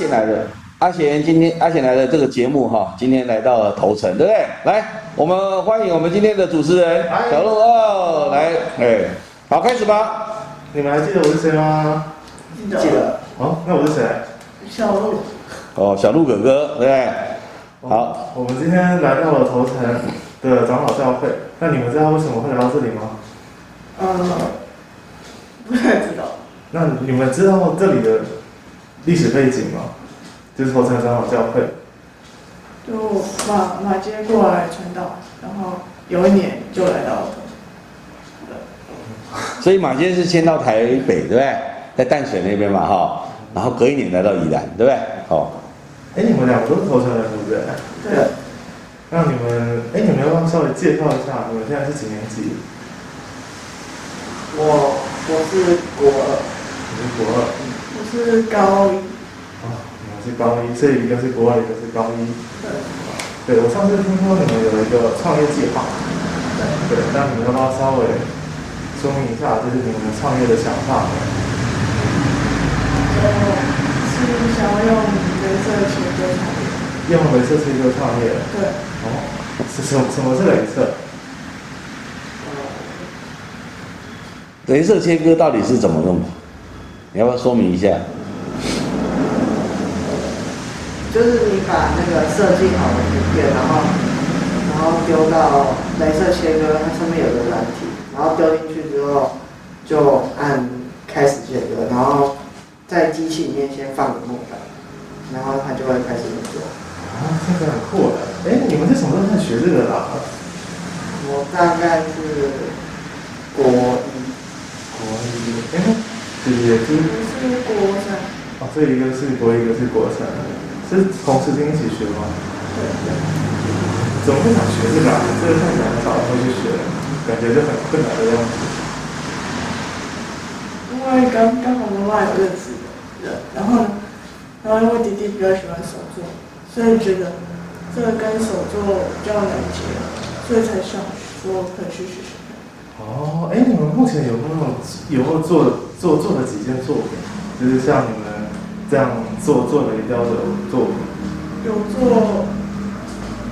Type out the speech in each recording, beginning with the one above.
阿贤来的，阿贤今天阿贤来的这个节目哈，今天来到了头城，对不对？来，我们欢迎我们今天的主持人小鹿哦来，哎，好，开始吧。你们还记得我是谁吗？记得。哦，那我是谁？小鹿。哦，小鹿哥哥，对不对？好，我们今天来到了头城的长老教会，那你们知道为什么会来到这里吗？嗯，不太知道。那你们知道这里的历史背景嘛？就是头城长老教会。就马马街过来传道，然后有一年就来到。所以马街是先到台北，对不对？在淡水那边嘛，哈。然后隔一年来到宜兰，对不对？好。哎，你们两个都是头城人，对不对？对。那你们，哎，你们要不要稍微介绍一下，你们现在是几年级？我我是国二。你是国二。我是高一。啊，你们是高一，这一个是国外，一个是高一。对。对，我上次听说你们有一个创业计划。对。对，那你们要不要稍微说明一下，就是你们创业的想法？是想要用镭射切割创业。用镭射切割创业。对。哦，是什什么是镭射？镭射切割到底是怎么弄？你要不要说明一下？就是你把那个设计好的图片，然后然后丢到镭射切割，它上面有个软体，然后丢进去之后就按开始切割，然后。在机器里面先放个木板，然后它就会开始运作。啊，这个很酷的。哎，你们是什么时候开始学这个的？我大概是国一。国一。哎，姐姐是是国三。哦，这一个是国一，个是国三，是同时间一起学吗？对对。怎么会想学这个啊？这个太难找会去学，感觉就很困难的样子。因为刚刚好妈妈有认识。然后呢，然后因为弟弟比较喜欢手作，所以觉得这个跟手作比较连接，所以才想说可以去学学哦，哎，你们目前有没有有没有做做做了几件作品？就是像你们这样做做雷雕的作品？有做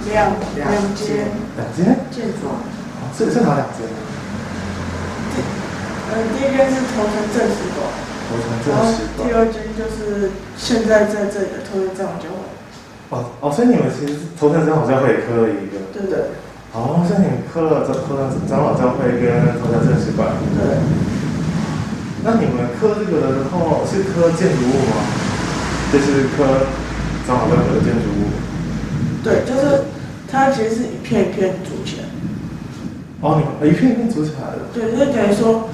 两两件。两件？件装。这是哪两件？第呃，第一件是头城正式馆。然后第二间就是现在在这里的头城长老教会。哦哦，所以你们其实头城长老教会也科了一个。对对。哦，所以你们科了头头城长老教会跟头城正史馆。对。那你们科这个的时候是科建筑物吗？就是科张老教会的建筑物。对，就是它其实是一片一片组起来。哦，你们一片一片组起来的。对，就是等于说。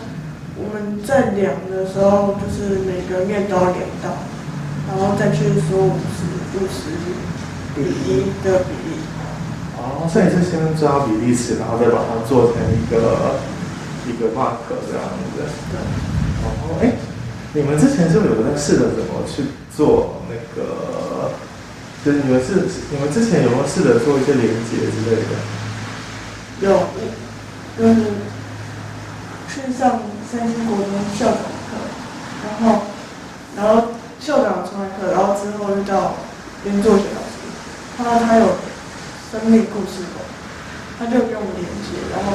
我们在量的时候，就是每个面都要量到，然后再去说五十五十比一的比例。哦，所以是先抓比例尺，然后再把它做成一个一个 mark 这样子。对。然后，哎，你们之前是不是有在试着怎么去做那个？就是你们是你们之前有没有试着做一些连接之类的？有，嗯，去上。三星国中校长课，然后，然后校长出来课，然后之后就叫林作学老师，他他有生命故事的，他就给我们连接，然后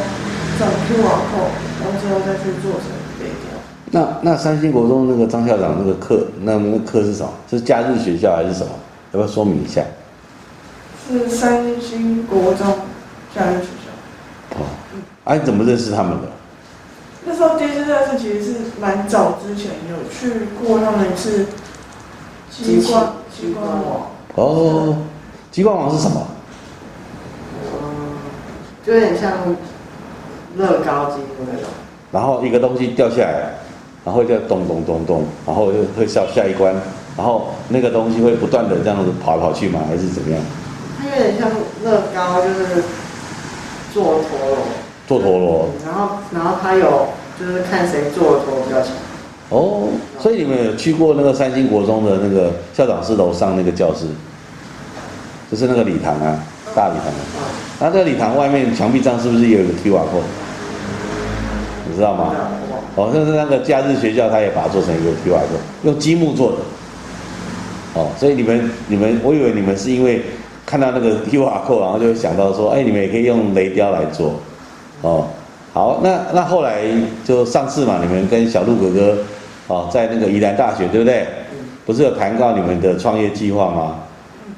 转 Q 网后，然后之后再去做成背调。那那三星国中那个张校长那个课，那那课是什么？是假日学校还是什么？要不要说明一下？是三星国中假日学校。哦，哎，你怎么认识他们的？那时候第一次认识其实是蛮早之前有去过他们是激光激光网哦，激光网是什么？嗯，就有点像乐高积木那种。然后一个东西掉下来，然后就咚咚咚咚，然后就会下下一关，然后那个东西会不断的这样子跑来跑去吗？还是怎么样？它有点像乐高，就是做陀螺。做陀螺。然后，然后它有。就是看谁做陀螺比较强。哦，所以你们有去过那个三星国中的那个校长室楼上那个教室，就是那个礼堂啊，大礼堂。那这个礼堂外面墙壁上是不是也有个 QR code？你知道吗？哦，就是那个假日学校，他也把它做成一个 QR code，用积木做的。哦，所以你们你们，我以为你们是因为看到那个 QR code，然后就会想到说，哎，你们也可以用雷雕来做，哦，好，那那后来就上次嘛，你们跟小鹿哥哥，哦，在那个宜兰大学，对不对？不是有谈到你们的创业计划吗？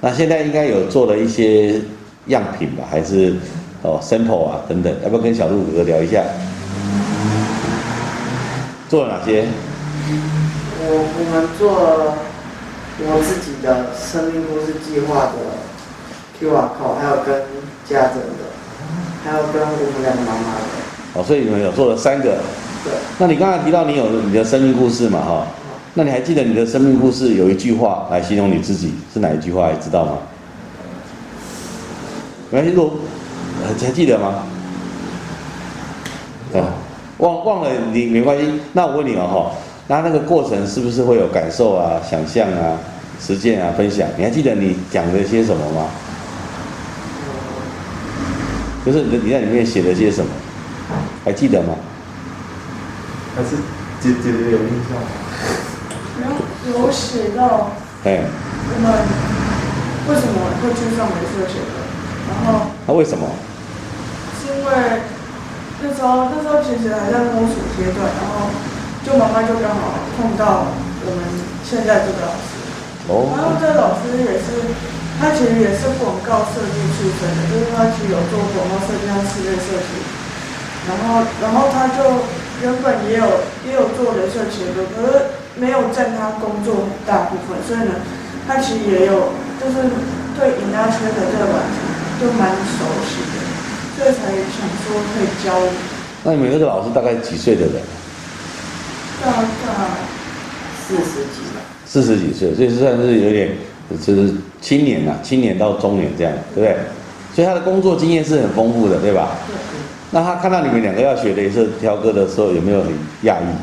那现在应该有做了一些样品吧，还是哦 sample 啊等等，要不要跟小鹿哥哥聊一下？做了哪些？我我们做了我自己的生命故事计划的 QR code，还有跟家珍的，还有跟我们两个妈妈的。哦，所以你们有做了三个。对，那你刚才提到你有你的生命故事嘛，哈？那你还记得你的生命故事有一句话来形容你自己是哪一句话？还知道吗？没关系，还记得吗？啊，忘忘了你没关系。那我问你哦，哈，那那个过程是不是会有感受啊、想象啊、实践啊、分享？你还记得你讲了些什么吗？就是你你在里面写了些什么？还记得吗？还是姐姐姐有印象吗？然后有写到哎，我们为什么会去上美术学的，然后那为什么？是因为那时候那时候其实还在摸索阶段，然后就妈妈就刚好碰到我们现在这个老师，然哦，后这个老师也是，他其实也是广告设计出身的，就是他其实有做广告设计和室内设计，然后然后他就原本也有也有做人设切割，可是没有占他工作很大部分，所以呢，他其实也有就是对 n a t 的这个软体就蛮熟悉的，所以才想说可以教我，那你们那个老师大概几岁的人？大概四十几吧。四十几岁，所以算是有点就是青年呐、青年到中年这样，对不对？所以他的工作经验是很丰富的，对吧？对。那他看到你们两个要学镭射挑歌的时候，有没有很讶异？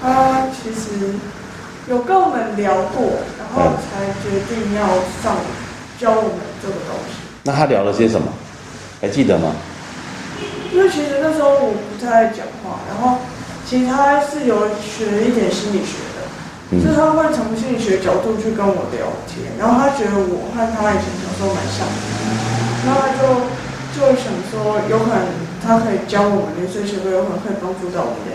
他其实有跟我们聊过，然后才决定要上教我们这个东西。那他聊了些什么？还记得吗？因为其实那时候我不太爱讲话，然后其实他是有学一点心理学的，嗯就是他会从心理学角度去跟我聊天，然后他觉得我和他以前小时候蛮像的，然后他就就想说，有可能他可以教我们，所以学会有可能可以帮助到我们俩。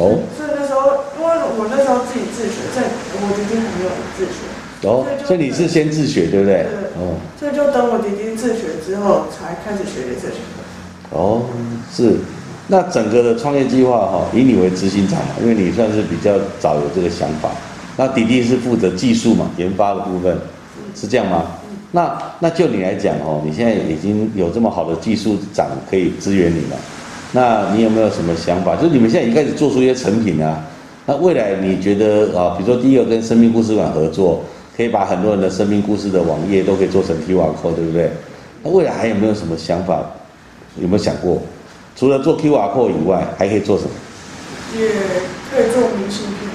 哦所以那时候，因为我那时候自己自学，在我决定还没有自学，哦，所以你是先自学，对不对？对哦所以就等我弟弟自学之后，才开始学镭射学的。哦，是。那整个的创业计划哈、以你为执行长嘛，因为你算是比较早有这个想法。那弟弟是负责技术嘛，研发的部分，是这样吗？那那就你来讲哦，你现在已经有这么好的技术长可以支援你了，那你有没有什么想法？就是你们现在已经开始做出一些成品啊，那未来你觉得啊，比如说第一个跟生命故事馆合作，可以把很多人的生命故事的网页都可以做成 QR code，对不对？那未来还有没有什么想法？有没有想过？除了做 QR code 以外，还可以做什么？也可以做明信片。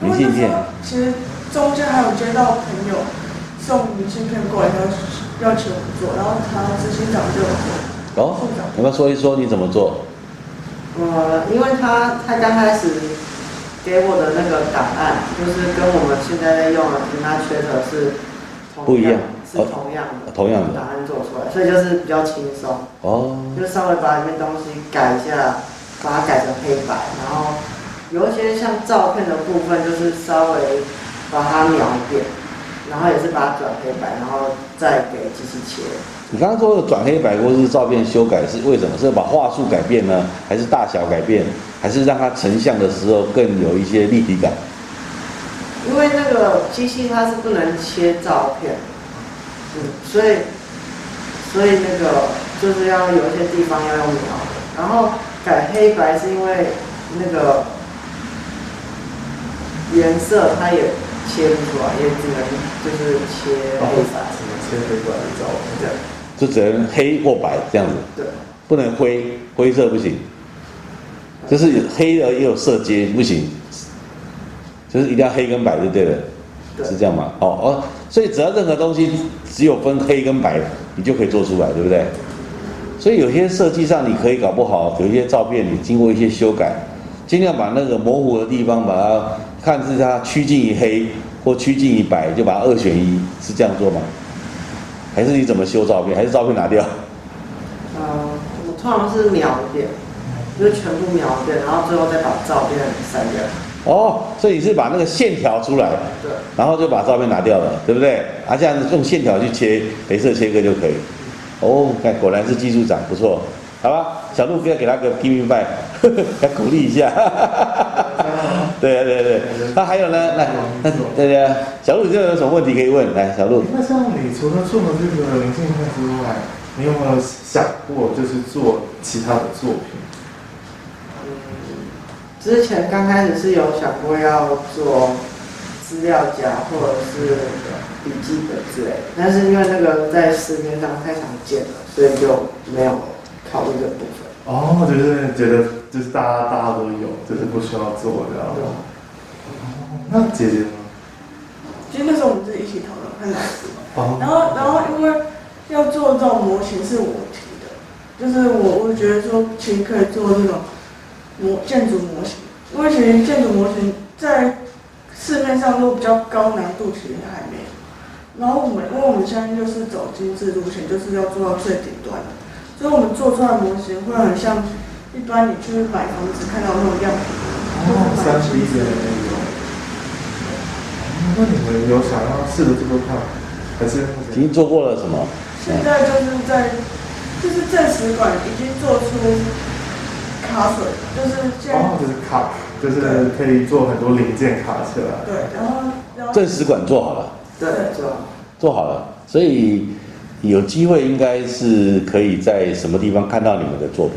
明信片其实中间还有接到朋友送明信片过来，要要求我们做，然后他执行长就有做。哦，有没有说一说你怎么做？呃，因为他他刚开始给我的那个档案，就是跟我们现在在用的 a t o r 是同不一样是哦同样的，同样的。档案做出来，所以就是比较轻松，哦，就稍微把里面东西改一下，把它改成黑白，然后有一些像照片的部分，就是稍微把它描一遍，然后也是把它转黑白，然后再给机器切。你刚刚说的转黑白或是照片修改是为什么？是把画术改变呢，还是大小改变，还是让它成像的时候更有一些立体感？因为那个机器它是不能切照片，嗯，所以所以那个就是要有一些地方要用描的，然后改黑白是因为那个颜色它也切不出来，也只能就是切黑白，什么切黑白的照这样就只能黑或白这样子，对不能灰，灰色不行。就是黑的也有色阶，不行，就是一定要黑跟白就对了，对是这样吗？哦哦，所以只要任何东西只有分黑跟白，你就可以做出来，对不对？所以有些设计上你可以搞不好，有一些照片你经过一些修改，尽量把那个模糊的地方把它看是它趋近于黑，或趋近于白，就把它二选一，是这样做吗？还是你怎么修照片？还是照片拿掉？呃，我通常是描一遍，就是全部描一遍，然后最后再把照片删掉。哦，所以你是把那个线条出来，对，然后就把照片拿掉了，对不对？啊，这样子用线条去切，镭射切割就可以。哦，看果然是技术长，不错，好吧？小鹿不要给他个拼命拜，要鼓励一下。对啊，对啊对啊。那还有呢？来，那对对啊，小鹿这有什么问题可以问？来，小鹿。那像你除了做这个灵性派之外，你有没有想过就是做其他的作品？之前刚开始是有想过要做资料夹或者是笔记本之类的，但是因为那个在市面上太常见了，所以就没有考虑这部分。哦，就是觉得就是大家大家都有，就是不需要做这样。哦，那姐姐呢？其实那时候我们是一起讨论然后然后因为要做这种模型是我提的，就是我我觉得说其实可以做这种模建筑模型，因为其实建筑模型在市面上都比较高难度，其实还没有。然后我们因为我们现在就是走精致路线，就是要做到最顶端的，所以我们做出来的模型会很像一般你就是买房子看到那种样品，哦，三 D 的那种。那你们有想要试着做做看，还是已经做过了什么？现在就是在，就是证实馆已经做出卡水，就是现在哦，就是卡，就是可以做很多零件卡起来。对，然后然后证实馆做好了，对，就做好了，所以有机会应该是可以在什么地方看到你们的作品，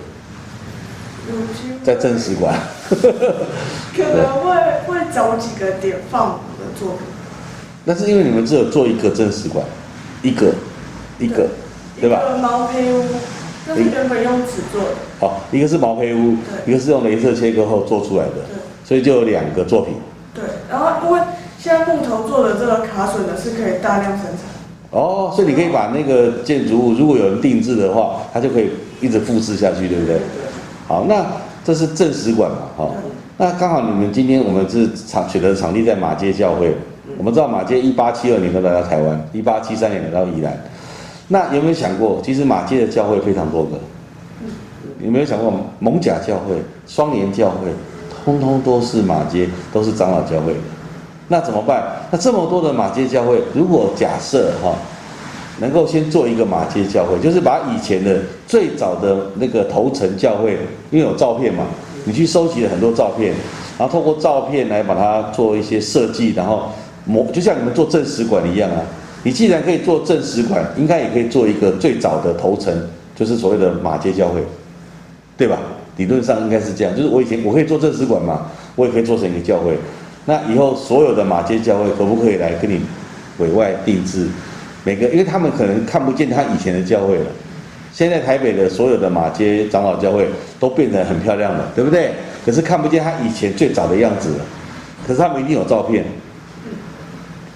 在证实馆。可能会会找几个点放我们的作品，那是因为你们只有做一个证实馆，一个，一个，对吧？一个毛坯屋，那是原本用纸做的，好，一个是毛坯屋，一个是用镭射切割后做出来的，对所以就有两个作品。对，然后因为现在木头做的这个卡榫呢是可以大量生产，哦，所以你可以把那个建筑物，如果有人定制的话，它就可以一直复制下去，对不对？好，那这是正史馆嘛，好、那刚好你们今天我们是场选择场地在马街教会，我们知道马街一八七二年都来到台湾，一八七三年来到宜兰，那有没有想过，其实马街的教会非常多个，有没有想过蒙甲教会、双联教会，通通都是马街，都是长老教会。的，那怎么办？那这么多的马街教会，如果假设哈、能够先做一个马街教会，就是把以前的最早的那个头层教会，因为有照片嘛，你去收集了很多照片，然后透过照片来把它做一些设计，然后模，就像你们做正史馆一样啊。你既然可以做正史馆，应该也可以做一个最早的头层，就是所谓的马街教会，对吧？理论上应该是这样，就是我以前我可以做正史馆嘛，我也可以做成一个教会。那以后所有的马街教会可不可以来跟你委外定制？每个，因为他们可能看不见他以前的教会了。现在台北的所有的马街长老教会都变得很漂亮了，对不对？可是看不见他以前最早的样子了。可是他们一定有照片。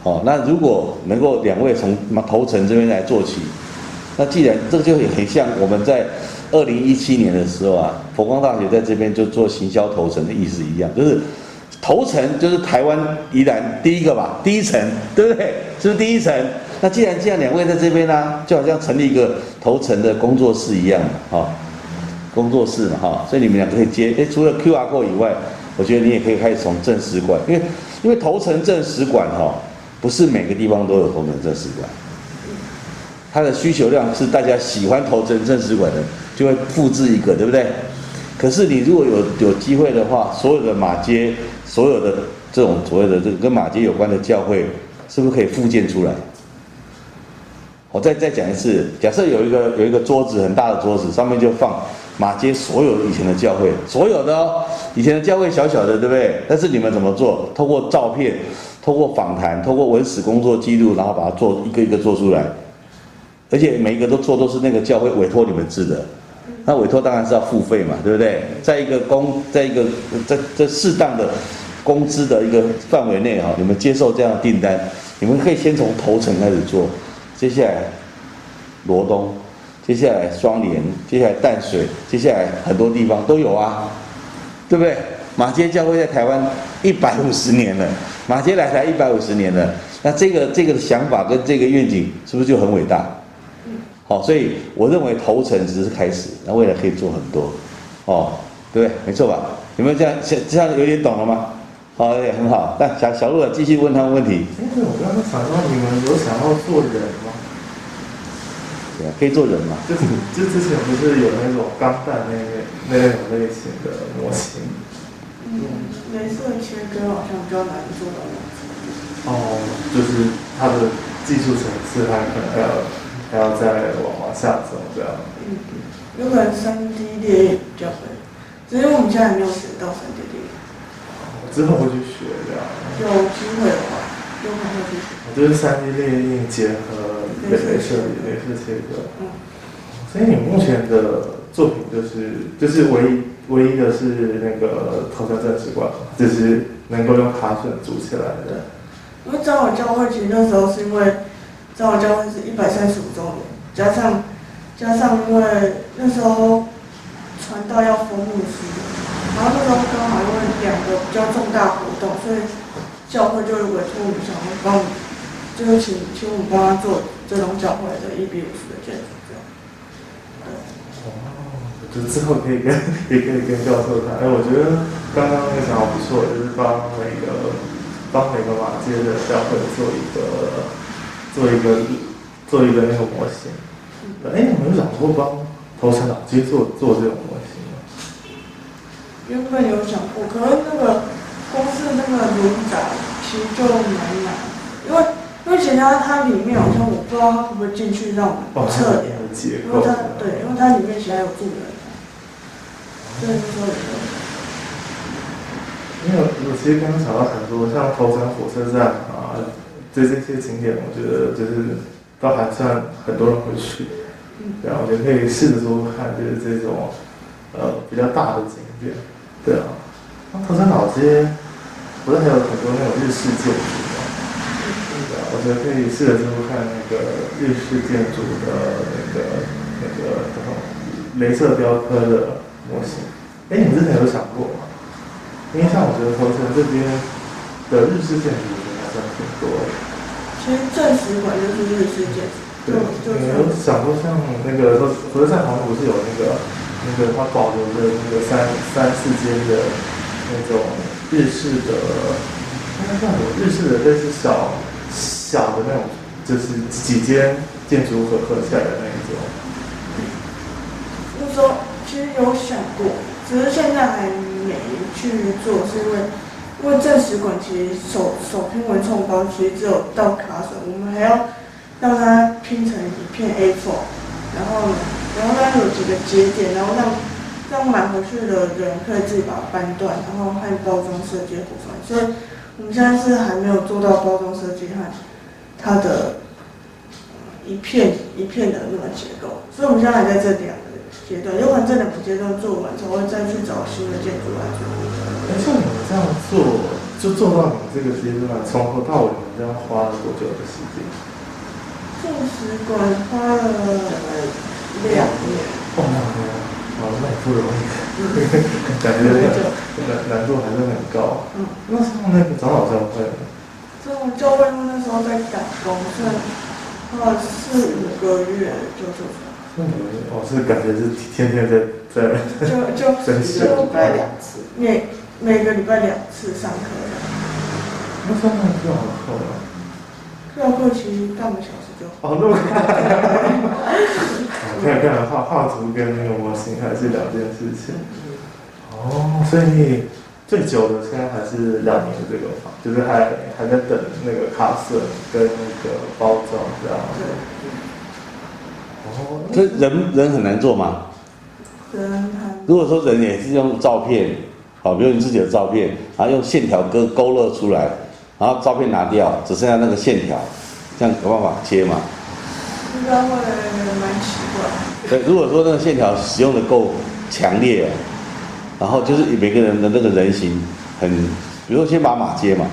哦，那如果能够两位从头城这边来做起，那既然这就很像我们在二零一七年的时候啊，佛光大学在这边就做行销头城的意思一样，就是头城就是台湾宜兰第一个吧，第一层，对不对？是不是第一层？那既然这样，两位在这边呢、就好像成立一个头层的工作室一样嘛，哈、工作室嘛，哈、所以你们两个可以接。诶，除了 Q R code 以外，我觉得你也可以开始从正史馆，因为因为头层正史馆哈、不是每个地方都有头层正史馆，它的需求量是大家喜欢头层正史馆的，就会复制一个，对不对？可是你如果有有机会的话，所有的马街，所有的这种所谓的这个跟马街有关的教会，是不是可以复建出来？我再再讲一次，假设有一个有一个桌子很大的桌子，上面就放马街所有以前的教会，所有的哦，以前的教会小小的，对不对？但是你们怎么做？透过照片，透过访谈，透过文史工作记录，然后把它做一个一个做出来，而且每一个都做都是那个教会委托你们制的。那委托当然是要付费嘛，对不对？在一个工，在一个在在适当的工资的一个范围内哈，你们接受这样的订单，你们可以先从头层开始做，接下来罗东，接下来双连，接下来淡水，接下来很多地方都有啊，对不对？马街教会在台湾一百五十年了，马街来台一百五十年了，那这个这个想法跟这个愿景是不是就很伟大？好，所以我认为头层只是开始，那未来可以做很多，哦，对不对？没错吧？有没有这样？这这样有点懂了吗？好，也很好。那小小鹿，继续问他们问题。哎，对，我刚刚想到你们有想要做人吗？对啊，可以做人嘛？就是就之前不是有那种钢弹那类那种类型的模型？嗯，镭射切割好像比较难做到那种。哦，就是它的技术层次，它可能还要还要再往往下走这样。嗯，有可能三 D 电影比较会，只是我们现在还没有学到三 D 列印，之后会去学这样。有机会的话，有可能会去学。就是三 D 电影结合镭射镭射切割。嗯，所以你目前的作品就是就是唯一唯一的是那个头像战士馆，就是能够用卡榫组起来的。因为长老教会其实那时候是因为长老教会是一百三十五周年，加上加上因为那时候传道要封牧师，然后那时候刚好因为两个比较重大活动，所以教会就委托我们想要帮就是请请我们帮他做这种教会的一比五十的建筑这样。对，哦，我觉得之后可以跟也可以跟教授谈。哎，我觉得刚刚那个想法不错，就是帮那个帮每个马街的教会做一个做一个做一个那个模型。哎，你们有想过帮头城老街做做这种模型吗？原本有想过，可是那个光是那个轮载其实就蛮难，为因为其实它它里面好像我不知道它会不会进去让我们测量，的结构因为。它对，因为它里面其实还有住人，所以就因为我其实刚刚想到很多，像头城火车站啊，这这些景点，我觉得就是都还算很多人会去。对啊，我觉得可以试着说看，就是这种呃比较大的景点。对啊，那头城老街不是还有很多那种日式建筑觉得可以试着说看那个日式建筑的那个那个叫什么镭射雕刻的模型。哎，你之前有想过吗？因为像我觉得头城这边的日式建筑，还算挺多的。其实钻石馆就是日式建筑，对你有想过像那个和和善堂不是有那个那个它保留的那个三三四间的那种日式的，应该算什么日式的类似小小的那种，就是几间建筑合合起来的那一种。那时候其实有想过，只是现在还没去做，是因为因为正史馆其实手手拼文创包其实只有到卡榫，我们还要让它拼成一片 A4，然后然后让它有几个节点，然后让让买回去的人可以自己把它掰断，然后和包装设计部分，所以我们现在是还没有做到包装设计和它的呃一片一片的那个结构，所以我们现在还在这两个阶段，有可能这两个阶段做完，才会再去找新的建筑来做。哎，像你们这样做，就做到你们这个阶段，从头到尾你们这样花了多久的时间？正史馆花了两年，哦，两年，哦，那也不容易，感觉难难度还是很高。嗯，那像那个长老教会呢，这种教会他那时候在赶工，所以花了四五个月就做出来。那你们哦是感觉是天天在在就就真是就礼拜两次。每每个礼拜两次上课，那上面就好厚了。课课其实半个小时就好。哦，那么我看看画画图跟那个模型还是两件事情。哦，所以最久的现在还是两年的这个房，就是还还在等那个卡色跟那个包装这样。哦，这人人很难做吗？人还如果说人也是用照片，好，比如你自己的照片，然后用线条勾勾勒出来，然后照片拿掉，只剩下那个线条，这样有办法切吗？应该会蛮奇怪。对，如果说那个线条使用的够强烈，然后就是每个人的那个人形很，比如说先把马街嘛，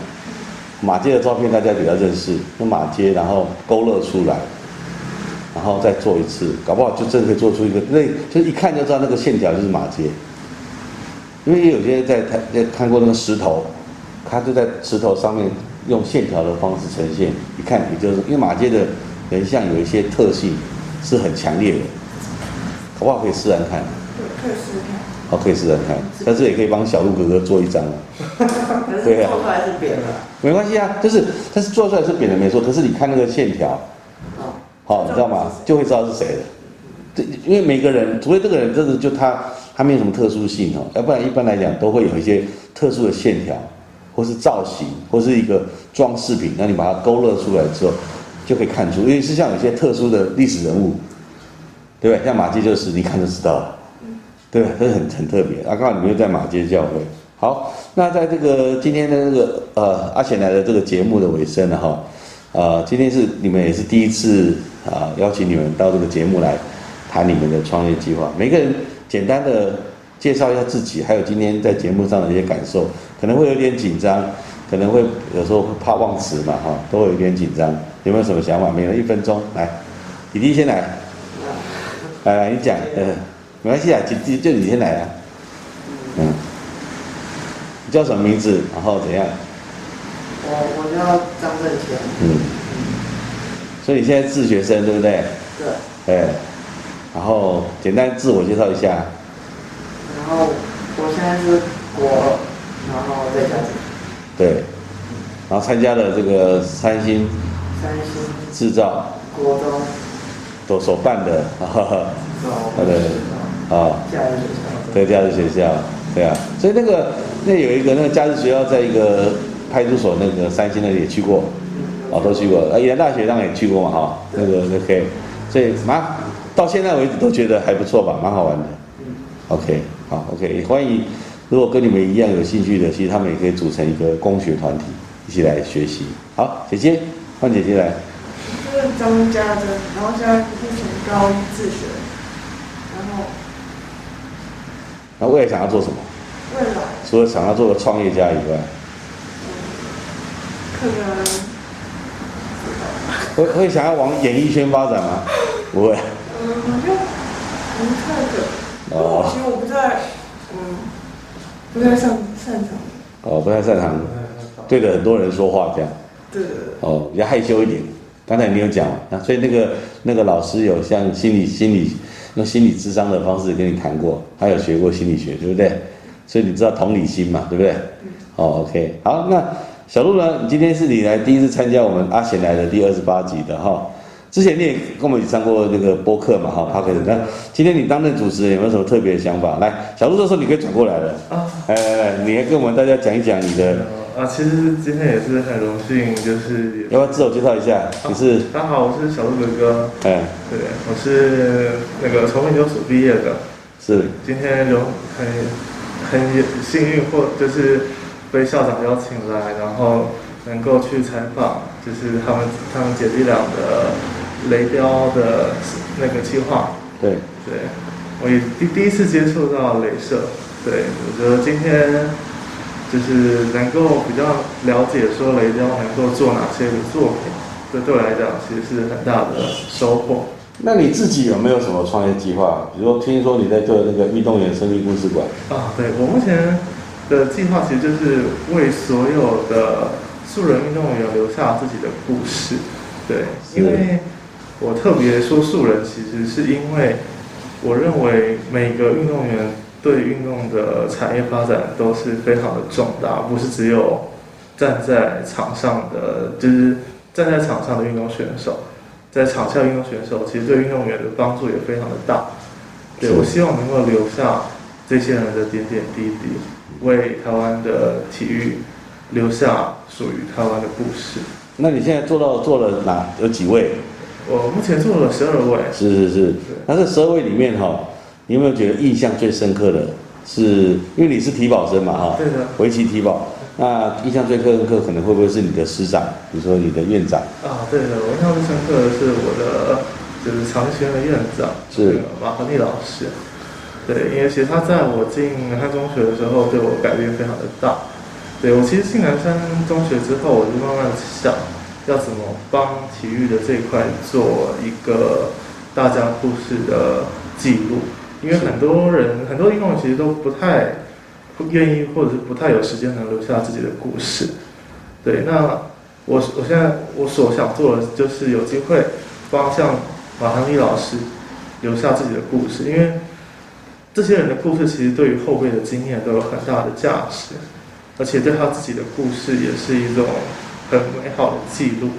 马街的照片大家比较认识，用马街然后勾勒出来，然后再做一次，搞不好就真的可以做出一个，那就一看就知道那个线条就是马街。因为有些在台在看过那个石头，他就在石头上面用线条的方式呈现，一看也就是因为马街的人像有一些特性是很强烈的，好不好？可以试试看，对，可以试试看。好，可以试试看，但是也可以帮小鹿哥哥做一张啊。对啊做出来是扁的。没关系啊，就是但是做出来是扁的没错，可是你看那个线条，哦，好，你知道吗？就会知道是谁的。这因为每个人，除非这个人真的就他他没有什么特殊性哦，要不然一般来讲都会有一些特殊的线条，或是造型，或是一个装饰品，那你把它勾勒出来之后，就可以看出，因为是像有些特殊的历史人物，对不对？像马季就是你看就知道了，对？这很很特别。啊，刚好你们又在马街教会。好，那在这个今天的那个呃阿贤来的这个节目的尾声了哈，呃，今天是你们也是第一次啊、邀请你们到这个节目来谈你们的创业计划，每个人简单的介绍一下自己，还有今天在节目上的一些感受，可能会有点紧张，可能会有时候会怕忘词嘛哈，都会有点紧张，有没有什么想法？每人一分钟，来，弟弟先来，来来你讲，呃，没关系啊，就就就你先来啊，嗯，你叫什么名字？然后怎样？我我叫张正乾，嗯，所以你现在自学生对不对？对，哎，然后简单自我介绍一下，然后我现在是国二，然后在家里。对，然后参加了这个三星三星。制造国中。所所办的，哈哈，好的啊，假日学校，对假日学校，对啊，所以那个那有一个那个假日学校在一个派出所那个三星那里也去过，哦都去过，呃，宜兰大学当然也去过嘛哈，那个那可以所以蛮到现在为止都觉得还不错吧，蛮好玩的。OK，好，OK，也欢迎，如果跟你们一样有兴趣的，其实他们也可以组成一个工学团体，一起来学习。好，姐姐，换姐姐来。就是张家珍，然后现在目前高一自学，然后那未来想要做什么？未来除了想要做个创业家以外，可能会会想要往演艺圈发展吗？不会。嗯，好像不太可，因为我其实我不太嗯不太擅擅长，哦，不太擅长对着很多人说话这样。对对对，哦，比较害羞一点。刚才你有讲嘛，那所以那个那个老师有像心理心理用心理智商的方式跟你谈过，他有学过心理学，对不对？所以你知道同理心嘛，对不对？哦，OK，好，那小鹿呢？你今天是你来第一次参加我们阿贤来的第二十八集的哈。之前你也跟我们一起上过那个播客嘛哈 p o d 那今天你担任主持人有没有什么特别的想法？来，小鹿这时候你可以转过来了，啊，来来来，你来跟我们大家讲一讲你的，啊，其实今天也是很荣幸，就是要不要自我介绍一下？你是，大家好，我是小鹿哥哥，哎，对，我是那个从研究所毕业的，是。今天荣很很幸运或就是被校长邀请来，然后能够去采访，就是他们他们姐弟俩的雷雕的那个计划。对，对，我也第第一次接触到镭射，对我觉得今天就是能够比较了解说雷雕能够做哪些的作品，这对我来讲其实是很大的收获。那你自己有没有什么创业计划？比如说，听说你在做那个运动员生命故事馆，啊，对我目前的计划其实就是为所有的素人运动员留下自己的故事。对，因为我特别说素人，其实是因为我认为每个运动员对运动的产业发展都是非常的重大，不是只有站在场上的，就是站在场上的运动选手，在场下运动选手其实对运动员的帮助也非常的大。对是我希望能够留下这些人的点点滴滴，为台湾的体育留下属于台湾的故事。那你现在做到做了哪有几位？我目前做了十二位，是是是。那这十二位里面哈，你有没有觉得印象最深刻的是？因为你是体保生嘛哈，对的，围棋体保。那印象最深刻可能会不会是你的师长，比如说你的院长？啊，对的，我印象最深刻的是我的就是长学院的院长，是那个马和利老师。对，因为其实他在我进汉中学的时候，对我改变非常的大。对我其实进南山中学之后，我就慢慢想要怎么帮体育的这一块做一个大家故事的记录，因为很多人很多运动员其实都不太不愿意或者是不太有时间能留下自己的故事。对，那我我现在我所想做的就是有机会帮像马航利老师留下自己的故事，因为这些人的故事其实对于后辈的经验都有很大的价值，而且对他自己的故事也是一种很美好的记录。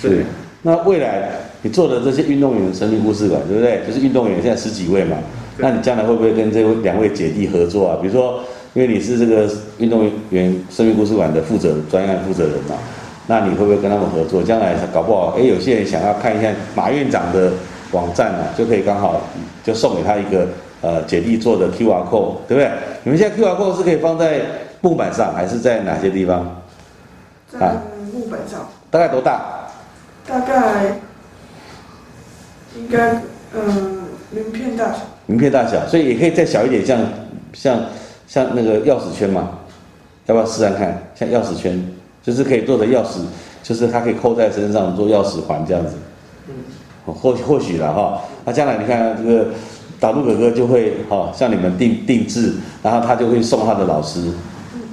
是，那未来你做的这些运动员的生命故事馆，对不对？就是运动员现在十几位嘛，对那你将来会不会跟这位两位姐弟合作啊？比如说，因为你是这个运动员生命故事馆的负责专案负责人嘛，那你会不会跟他们合作？将来搞不好，哎，有些人想要看一下马院长的网站啊，就可以刚好就送给他一个呃姐弟做的 QR code，对不对？你们现在 QR code 是可以放在木板上，还是在哪些地方？在木板上，大概多大？大概应该嗯名片大小，名片大小，所以也可以再小一点，像像像那个钥匙圈嘛，要不要试试看？像钥匙圈，就是可以做的钥匙，就是它可以扣在身上做钥匙环这样子。嗯，或或许了哈。那将来你看这个导入哥哥就会哈向你们定定制，然后他就会送他的老师。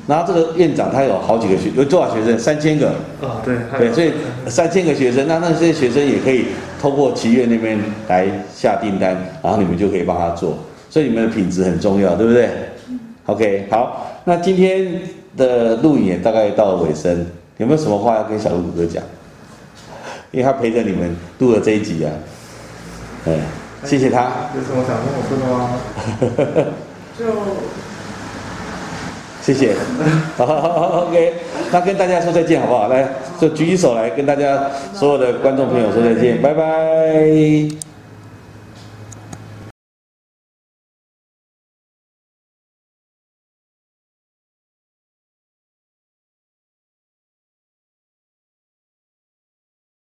然后这个院长他有好几个学，有多少学生？三千个。啊，对，对，所以三千个学生，那那些学生也可以通过奇悦那边来下订单，然后你们就可以帮他做，所以你们的品质很重要，对不对？OK，好，那今天的录影也大概到尾声，有没有什么话要跟小鹿哥哥讲？因为他陪着你们录了这一集啊，哎，谢谢他。有什么想跟我说的吗？就谢谢，好好好，OK，那跟大家说再见好不好？来，就举起手来跟大家所有的观众朋友说再见，拜拜。